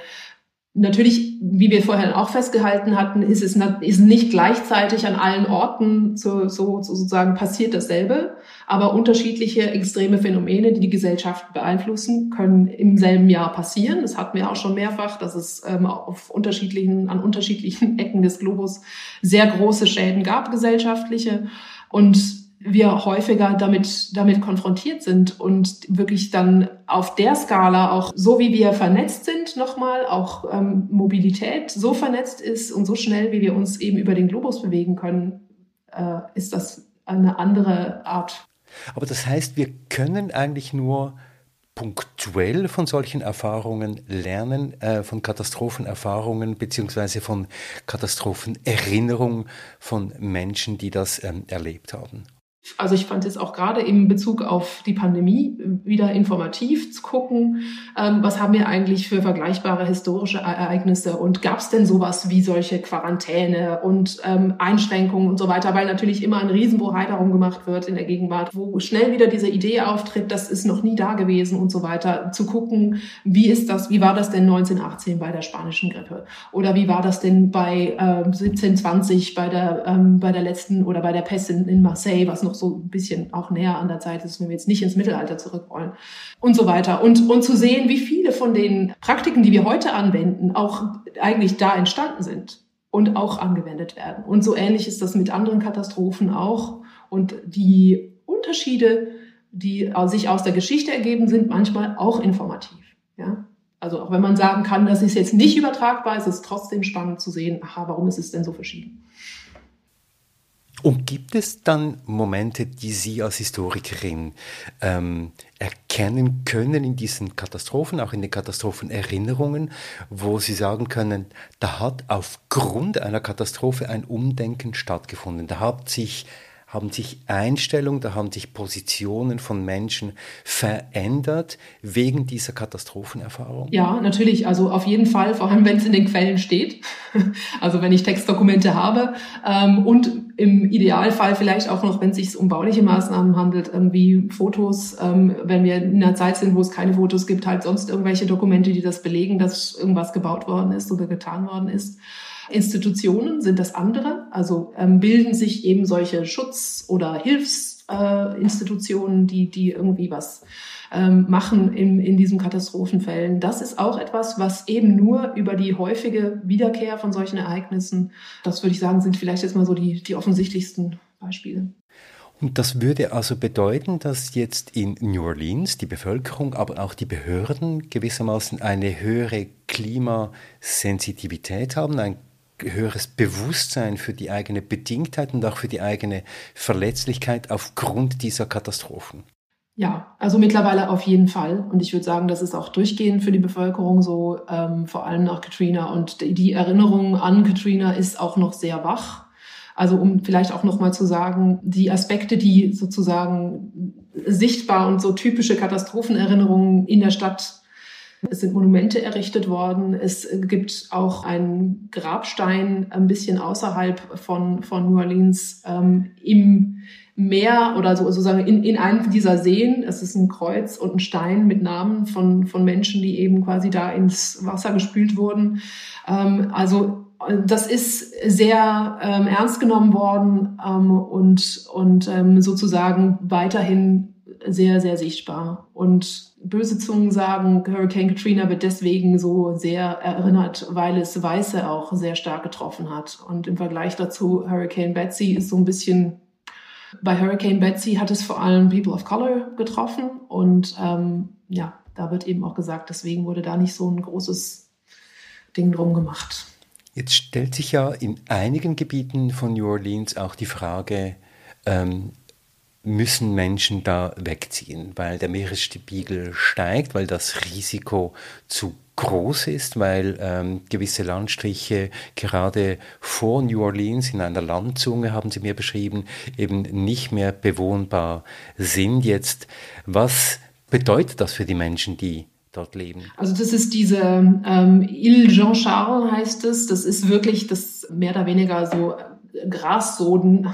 S5: Natürlich, wie wir vorher auch festgehalten hatten, ist es ist nicht gleichzeitig an allen Orten so, so sozusagen passiert dasselbe, aber unterschiedliche extreme Phänomene, die die Gesellschaft beeinflussen, können im selben Jahr passieren. Das hatten wir auch schon mehrfach, dass es ähm, auf unterschiedlichen an unterschiedlichen Ecken des Globus sehr große Schäden gab gesellschaftliche und wir häufiger damit, damit konfrontiert sind und wirklich dann auf der Skala auch so wie wir vernetzt sind nochmal, auch ähm, Mobilität so vernetzt ist und so schnell, wie wir uns eben über den Globus bewegen können, äh, ist das eine andere Art.
S1: Aber das heißt, wir können eigentlich nur punktuell von solchen Erfahrungen lernen, äh, von Katastrophenerfahrungen beziehungsweise von Katastrophenerinnerungen von Menschen, die das ähm, erlebt haben.
S5: Also ich fand es auch gerade im Bezug auf die Pandemie wieder informativ zu gucken, ähm, was haben wir eigentlich für vergleichbare historische Ereignisse und gab es denn sowas wie solche Quarantäne und ähm, Einschränkungen und so weiter, weil natürlich immer ein Riesenbohai darum gemacht wird in der Gegenwart, wo schnell wieder diese Idee auftritt, das ist noch nie da gewesen und so weiter, zu gucken, wie ist das, wie war das denn 1918 bei der spanischen Grippe? Oder wie war das denn bei äh, 1720 bei der, ähm, bei der letzten oder bei der Pest in, in Marseille, was noch noch so ein bisschen auch näher an der Zeit ist, wenn wir jetzt nicht ins Mittelalter zurück wollen und so weiter. Und, und zu sehen, wie viele von den Praktiken, die wir heute anwenden, auch eigentlich da entstanden sind und auch angewendet werden. Und so ähnlich ist das mit anderen Katastrophen auch. Und die Unterschiede, die sich aus der Geschichte ergeben, sind manchmal auch informativ. Ja? Also auch wenn man sagen kann, das ist jetzt nicht übertragbar, ist es trotzdem spannend zu sehen, aha, warum ist es denn so verschieden?
S1: Und gibt es dann Momente, die Sie als Historikerin ähm, erkennen können in diesen Katastrophen, auch in den Katastrophenerinnerungen, wo Sie sagen können, da hat aufgrund einer Katastrophe ein Umdenken stattgefunden. Da hat sich haben sich Einstellungen, da haben sich Positionen von Menschen verändert wegen dieser Katastrophenerfahrung?
S5: Ja, natürlich. Also auf jeden Fall, vor allem wenn es in den Quellen steht. Also wenn ich Textdokumente habe ähm, und im Idealfall vielleicht auch noch, wenn es sich um bauliche Maßnahmen handelt, irgendwie Fotos, ähm, wenn wir in einer Zeit sind, wo es keine Fotos gibt, halt sonst irgendwelche Dokumente, die das belegen, dass irgendwas gebaut worden ist oder getan worden ist. Institutionen sind das andere, also ähm, bilden sich eben solche Schutz- oder Hilfsinstitutionen, äh, die, die irgendwie was ähm, machen in, in diesen Katastrophenfällen. Das ist auch etwas, was eben nur über die häufige Wiederkehr von solchen Ereignissen, das würde ich sagen, sind vielleicht jetzt mal so die, die offensichtlichsten Beispiele.
S1: Und das würde also bedeuten, dass jetzt in New Orleans die Bevölkerung, aber auch die Behörden gewissermaßen eine höhere Klimasensitivität haben, ein höheres Bewusstsein für die eigene Bedingtheit und auch für die eigene Verletzlichkeit aufgrund dieser Katastrophen.
S5: Ja, also mittlerweile auf jeden Fall. Und ich würde sagen, das ist auch durchgehend für die Bevölkerung so, ähm, vor allem nach Katrina. Und die Erinnerung an Katrina ist auch noch sehr wach. Also um vielleicht auch noch mal zu sagen, die Aspekte, die sozusagen sichtbar und so typische Katastrophenerinnerungen in der Stadt es sind Monumente errichtet worden. Es gibt auch einen Grabstein ein bisschen außerhalb von, von New Orleans ähm, im Meer oder so, sozusagen in, in einem dieser Seen. Es ist ein Kreuz und ein Stein mit Namen von, von Menschen, die eben quasi da ins Wasser gespült wurden. Ähm, also das ist sehr ähm, ernst genommen worden ähm, und, und ähm, sozusagen weiterhin sehr, sehr sichtbar. Und böse Zungen sagen, Hurricane Katrina wird deswegen so sehr erinnert, weil es Weiße auch sehr stark getroffen hat. Und im Vergleich dazu, Hurricane Betsy ist so ein bisschen, bei Hurricane Betsy hat es vor allem People of Color getroffen. Und ähm, ja, da wird eben auch gesagt, deswegen wurde da nicht so ein großes Ding drum gemacht.
S1: Jetzt stellt sich ja in einigen Gebieten von New Orleans auch die Frage, ähm, müssen Menschen da wegziehen, weil der Meeresspiegel steigt, weil das Risiko zu groß ist, weil ähm, gewisse Landstriche gerade vor New Orleans in einer Landzunge, haben Sie mir beschrieben, eben nicht mehr bewohnbar sind jetzt. Was bedeutet das für die Menschen, die dort leben?
S5: Also das ist diese ähm, Ile Jean Charles heißt es. Das ist wirklich das mehr oder weniger so Grassoden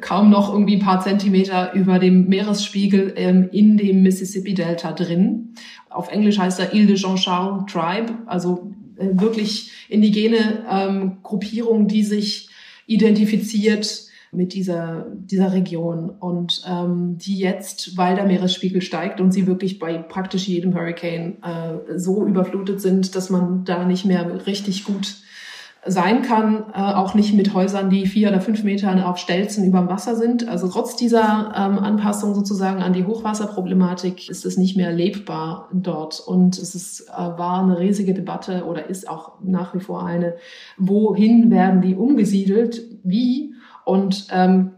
S5: kaum noch irgendwie ein paar Zentimeter über dem Meeresspiegel ähm, in dem Mississippi-Delta drin. Auf Englisch heißt er Ile de Jean-Charles Tribe, also äh, wirklich indigene ähm, Gruppierung, die sich identifiziert mit dieser, dieser Region und ähm, die jetzt, weil der Meeresspiegel steigt und sie wirklich bei praktisch jedem Hurricane äh, so überflutet sind, dass man da nicht mehr richtig gut sein kann, äh, auch nicht mit Häusern, die vier oder fünf Meter auf Stelzen über dem Wasser sind. Also trotz dieser ähm, Anpassung sozusagen an die Hochwasserproblematik ist es nicht mehr lebbar dort. Und es ist, äh, war eine riesige Debatte oder ist auch nach wie vor eine, wohin werden die umgesiedelt, wie und ähm,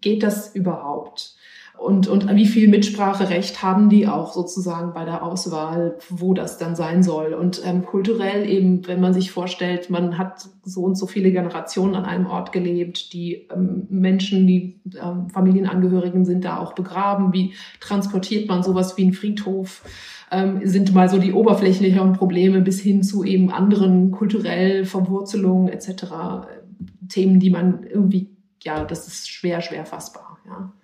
S5: geht das überhaupt? Und, und wie viel Mitspracherecht haben die auch sozusagen bei der Auswahl, wo das dann sein soll. Und ähm, kulturell eben, wenn man sich vorstellt, man hat so und so viele Generationen an einem Ort gelebt, die ähm, Menschen, die ähm, Familienangehörigen sind da auch begraben, wie transportiert man sowas wie ein Friedhof, ähm, sind mal so die oberflächlicheren Probleme bis hin zu eben anderen kulturell Verwurzelungen etc. Themen, die man irgendwie, ja, das ist schwer, schwer fassbar, ja.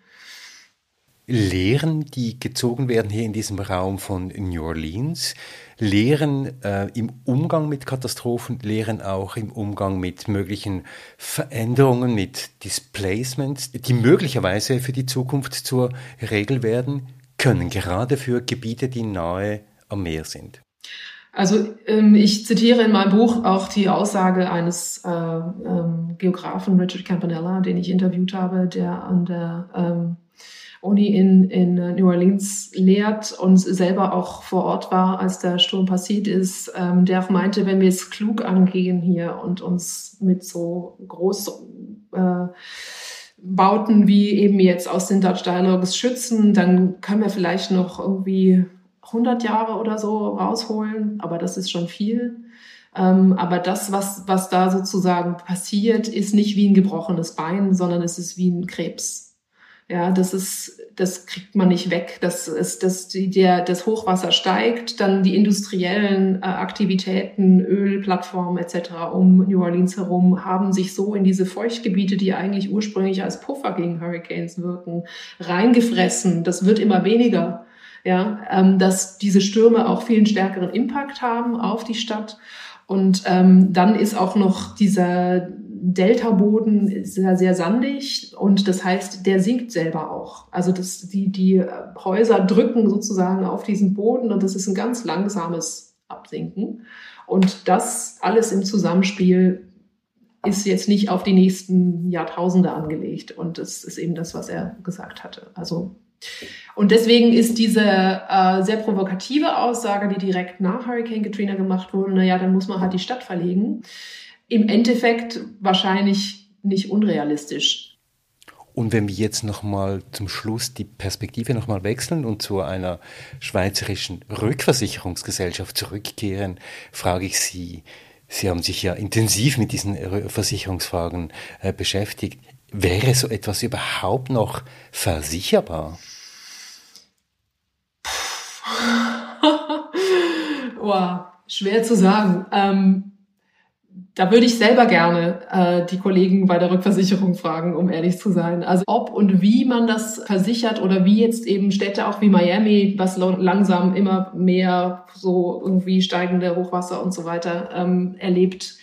S1: Lehren, die gezogen werden hier in diesem Raum von New Orleans, Lehren äh, im Umgang mit Katastrophen, Lehren auch im Umgang mit möglichen Veränderungen, mit Displacements, die möglicherweise für die Zukunft zur Regel werden können, gerade für Gebiete, die nahe am Meer sind.
S5: Also ähm, ich zitiere in meinem Buch auch die Aussage eines äh, ähm, Geografen Richard Campanella, den ich interviewt habe, der an der ähm, Uni in, in New Orleans lehrt und selber auch vor Ort war, als der Sturm passiert ist, ähm, der meinte, wenn wir es klug angehen hier und uns mit so groß äh, Bauten wie eben jetzt aus den Dutch Dialogues schützen, dann können wir vielleicht noch irgendwie 100 Jahre oder so rausholen, aber das ist schon viel. Ähm, aber das, was, was da sozusagen passiert, ist nicht wie ein gebrochenes Bein, sondern es ist wie ein Krebs. Ja, das ist, das kriegt man nicht weg. Das ist, dass die, der, das Hochwasser steigt, dann die industriellen äh, Aktivitäten, Ölplattformen etc. um New Orleans herum haben sich so in diese Feuchtgebiete, die eigentlich ursprünglich als Puffer gegen Hurricanes wirken, reingefressen. Das wird immer weniger. Ja, ähm, dass diese Stürme auch viel stärkeren Impact haben auf die Stadt. Und ähm, dann ist auch noch dieser Delta-Boden sehr, sehr sandig und das heißt, der sinkt selber auch. Also das, die, die Häuser drücken sozusagen auf diesen Boden und das ist ein ganz langsames Absinken. Und das alles im Zusammenspiel ist jetzt nicht auf die nächsten Jahrtausende angelegt. Und das ist eben das, was er gesagt hatte. Also und deswegen ist diese äh, sehr provokative Aussage, die direkt nach Hurricane Katrina gemacht wurde, naja, dann muss man halt die Stadt verlegen im Endeffekt wahrscheinlich nicht unrealistisch.
S1: Und wenn wir jetzt nochmal zum Schluss die Perspektive nochmal wechseln und zu einer schweizerischen Rückversicherungsgesellschaft zurückkehren, frage ich Sie, Sie haben sich ja intensiv mit diesen Versicherungsfragen äh, beschäftigt. Wäre so etwas überhaupt noch versicherbar?
S5: wow, schwer zu sagen. Ähm, da würde ich selber gerne äh, die Kollegen bei der Rückversicherung fragen, um ehrlich zu sein. Also ob und wie man das versichert oder wie jetzt eben Städte auch wie Miami, was langsam immer mehr so irgendwie steigende Hochwasser und so weiter ähm, erlebt,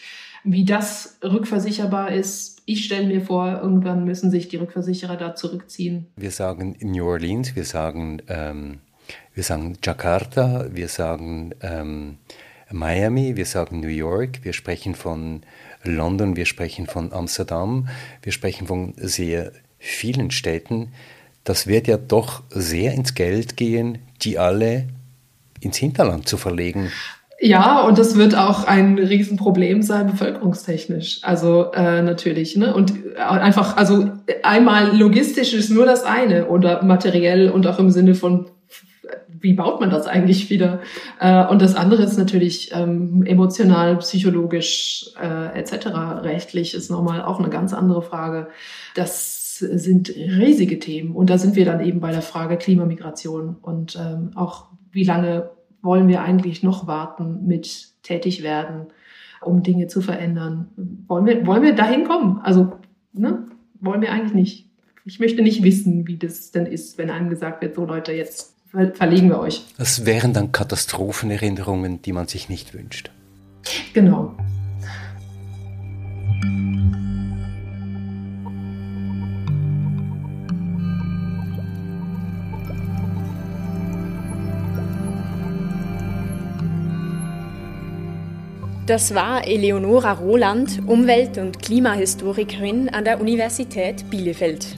S5: wie das rückversicherbar ist. Ich stelle mir vor, irgendwann müssen sich die Rückversicherer da zurückziehen.
S1: Wir sagen New Orleans, wir sagen ähm, wir sagen Jakarta, wir sagen ähm, Miami, wir sagen New York, wir sprechen von London, wir sprechen von Amsterdam, wir sprechen von sehr vielen Städten. Das wird ja doch sehr ins Geld gehen, die alle ins Hinterland zu verlegen.
S5: Ja, und das wird auch ein Riesenproblem sein, bevölkerungstechnisch. Also äh, natürlich. Ne? Und äh, einfach, also einmal logistisch ist nur das eine oder materiell und auch im Sinne von wie baut man das eigentlich wieder? Äh, und das andere ist natürlich ähm, emotional, psychologisch äh, etc. Rechtlich ist nochmal auch eine ganz andere Frage. Das sind riesige Themen und da sind wir dann eben bei der Frage Klimamigration und ähm, auch wie lange wollen wir eigentlich noch warten mit tätig werden, um Dinge zu verändern? Wollen wir, wollen wir dahin kommen? Also, ne? Wollen wir eigentlich nicht. Ich möchte nicht wissen, wie das denn ist, wenn einem gesagt wird, so Leute, jetzt verlegen wir euch.
S1: Das wären dann Katastrophenerinnerungen, die man sich nicht wünscht.
S5: Genau.
S2: Das war Eleonora Roland, Umwelt- und Klimahistorikerin an der Universität Bielefeld.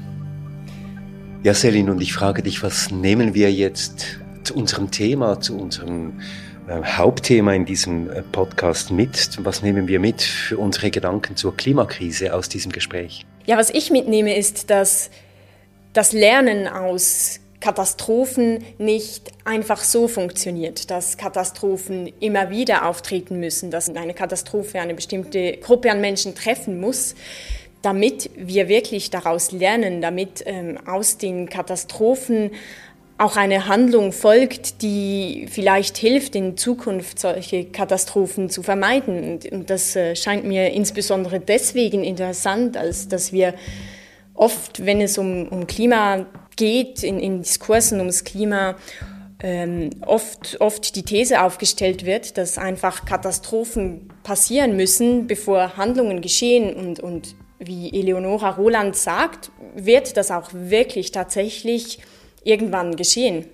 S1: Ja, Selin, und ich frage dich, was nehmen wir jetzt zu unserem Thema, zu unserem äh, Hauptthema in diesem äh, Podcast mit? Was nehmen wir mit für unsere Gedanken zur Klimakrise aus diesem Gespräch?
S2: Ja, was ich mitnehme, ist, dass das Lernen aus Katastrophen nicht einfach so funktioniert, dass Katastrophen immer wieder auftreten müssen, dass eine Katastrophe eine bestimmte Gruppe an Menschen treffen muss, damit wir wirklich daraus lernen, damit ähm, aus den Katastrophen auch eine Handlung folgt, die vielleicht hilft, in Zukunft solche Katastrophen zu vermeiden. Und das äh, scheint mir insbesondere deswegen interessant, als dass wir oft, wenn es um, um Klima geht, in, in Diskursen ums Klima, ähm, oft, oft die These aufgestellt wird, dass einfach Katastrophen passieren müssen, bevor Handlungen geschehen. Und, und wie Eleonora Roland sagt, wird das auch wirklich tatsächlich irgendwann geschehen.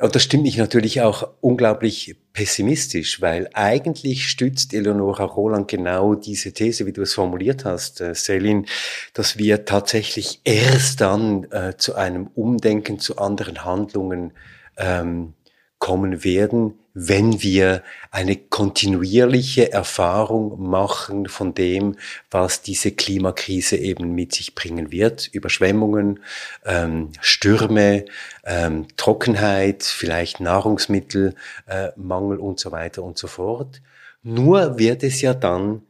S1: Und das stimmt mich natürlich auch unglaublich pessimistisch, weil eigentlich stützt Eleonora Roland genau diese These, wie du es formuliert hast, äh, Selin, dass wir tatsächlich erst dann äh, zu einem Umdenken zu anderen Handlungen ähm, kommen werden, wenn wir eine kontinuierliche Erfahrung machen von dem, was diese Klimakrise eben mit sich bringen wird. Überschwemmungen, ähm, Stürme, ähm, Trockenheit, vielleicht Nahrungsmittelmangel äh, und so weiter und so fort. Nur wird es ja dann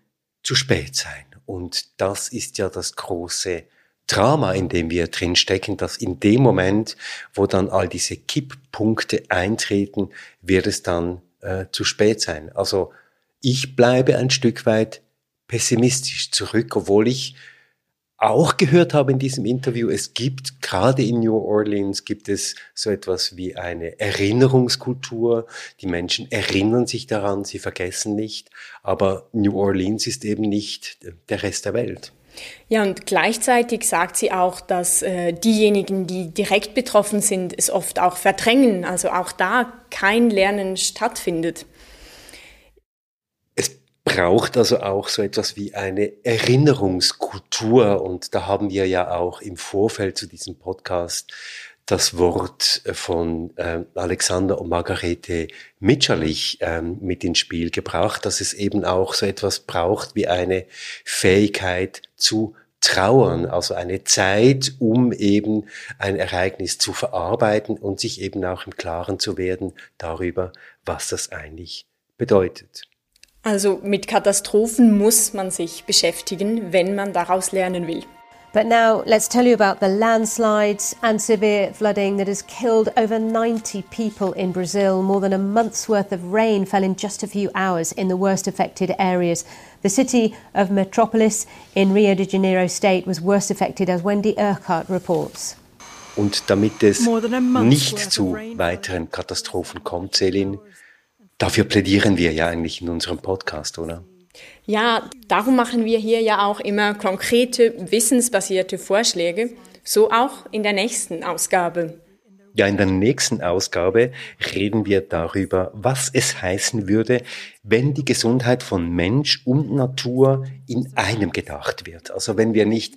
S1: zu spät sein. Und das ist ja das große Drama, in dem wir drin stecken, dass in dem Moment, wo dann all diese Kipppunkte eintreten, wird es dann äh, zu spät sein. Also ich bleibe ein Stück weit pessimistisch zurück, obwohl ich auch gehört habe in diesem Interview, es gibt gerade in New Orleans gibt es so etwas wie eine Erinnerungskultur. Die Menschen erinnern sich daran, sie vergessen nicht. Aber New Orleans ist eben nicht der Rest der Welt.
S2: Ja, und gleichzeitig sagt sie auch, dass äh, diejenigen, die direkt betroffen sind, es oft auch verdrängen, also auch da kein Lernen stattfindet.
S1: Es braucht also auch so etwas wie eine Erinnerungskultur und da haben wir ja auch im Vorfeld zu diesem Podcast das Wort von äh, Alexander und Margarete Mitscherlich ähm, mit ins Spiel gebracht, dass es eben auch so etwas braucht wie eine Fähigkeit zu trauern, also eine Zeit, um eben ein Ereignis zu verarbeiten und sich eben auch im Klaren zu werden darüber, was das eigentlich bedeutet.
S2: Also mit Katastrophen muss man sich beschäftigen, wenn man daraus lernen will.
S6: But now let's tell you about the landslides and severe flooding that has killed over 90 people in Brazil. More than a month's worth of rain fell in just a few hours in the worst affected areas. The city of Metropolis in Rio de Janeiro state was worst affected, as Wendy Urquhart reports.
S1: Und damit es nicht zu weiteren Katastrophen kommt, Selin, dafür plädieren wir ja eigentlich in unserem Podcast, oder?
S2: Ja, darum machen wir hier ja auch immer konkrete, wissensbasierte Vorschläge, so auch in der nächsten Ausgabe.
S1: Ja, in der nächsten Ausgabe reden wir darüber, was es heißen würde, wenn die Gesundheit von Mensch und Natur in einem gedacht wird. Also wenn wir nicht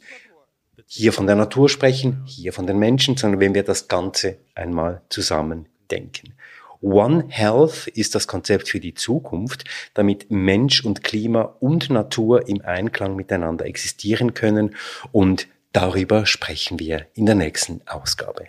S1: hier von der Natur sprechen, hier von den Menschen, sondern wenn wir das Ganze einmal zusammen denken. One Health ist das Konzept für die Zukunft, damit Mensch und Klima und Natur im Einklang miteinander existieren können und darüber sprechen wir in der nächsten Ausgabe.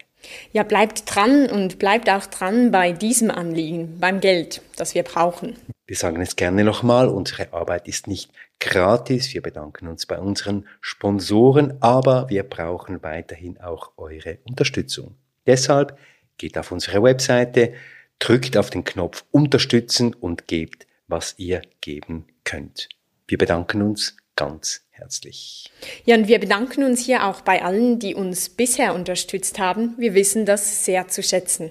S2: Ja, bleibt dran und bleibt auch dran bei diesem Anliegen, beim Geld, das wir brauchen.
S1: Wir sagen es gerne nochmal, unsere Arbeit ist nicht gratis. Wir bedanken uns bei unseren Sponsoren, aber wir brauchen weiterhin auch eure Unterstützung. Deshalb geht auf unsere Webseite, drückt auf den Knopf Unterstützen und gebt, was ihr geben könnt. Wir bedanken uns ganz herzlich.
S2: Ja, und wir bedanken uns hier auch bei allen, die uns bisher unterstützt haben. Wir wissen das sehr zu schätzen.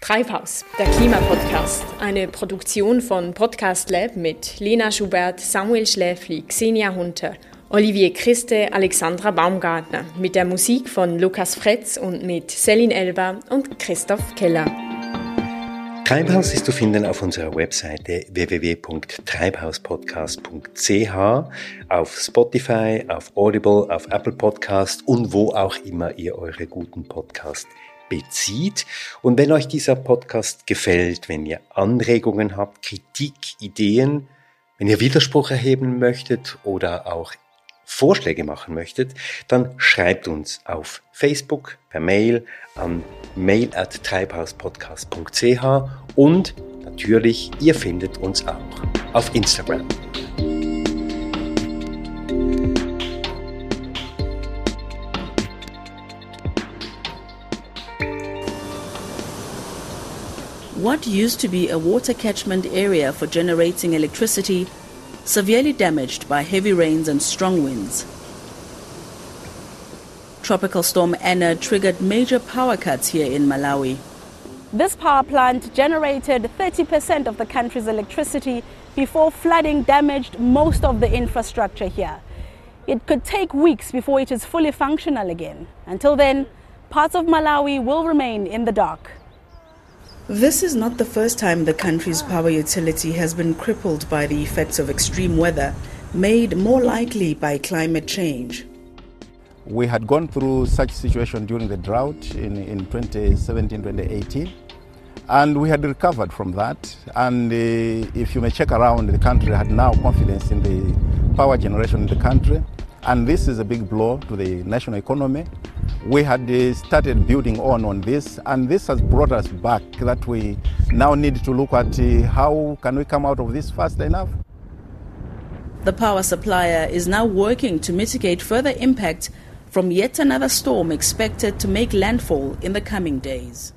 S2: Treibhaus, der Klimapodcast, eine Produktion von Podcast Lab mit Lena Schubert, Samuel Schläfli, Xenia Hunter, Olivier Christe, Alexandra Baumgartner, mit der Musik von Lukas Fretz und mit Celine Elber und Christoph Keller.
S1: Treibhaus ist zu finden auf unserer Webseite www.treibhauspodcast.ch, auf Spotify, auf Audible, auf Apple Podcast und wo auch immer ihr eure guten Podcasts bezieht. Und wenn euch dieser Podcast gefällt, wenn ihr Anregungen habt, Kritik, Ideen, wenn ihr Widerspruch erheben möchtet oder auch Vorschläge machen möchtet, dann schreibt uns auf Facebook, per Mail an mail at treibhauspodcast.ch und natürlich, ihr findet uns auch auf Instagram.
S7: What used to be a water catchment area for generating electricity severely damaged by heavy rains and strong winds. Tropical storm Anna triggered major power cuts here in Malawi.
S8: This power plant generated 30% of the country's electricity before flooding damaged most of the infrastructure here. It could take weeks before it is fully functional again. Until then, parts of Malawi will remain in the dark.
S7: This is not the first time the country's power utility has been crippled by the effects of extreme weather, made more likely by climate change.
S9: We had gone through such situation during the drought in, in 2017-2018 and we had recovered from that. And uh, if you may check around the country had now confidence in the power generation in the country. And this is a big blow to the national economy we had uh, started building on on this and this has brought us back that we now need to look at uh, how can we come out of this fast enough?
S7: The power supplier is now working to mitigate further impact from yet another storm expected to make landfall in the coming days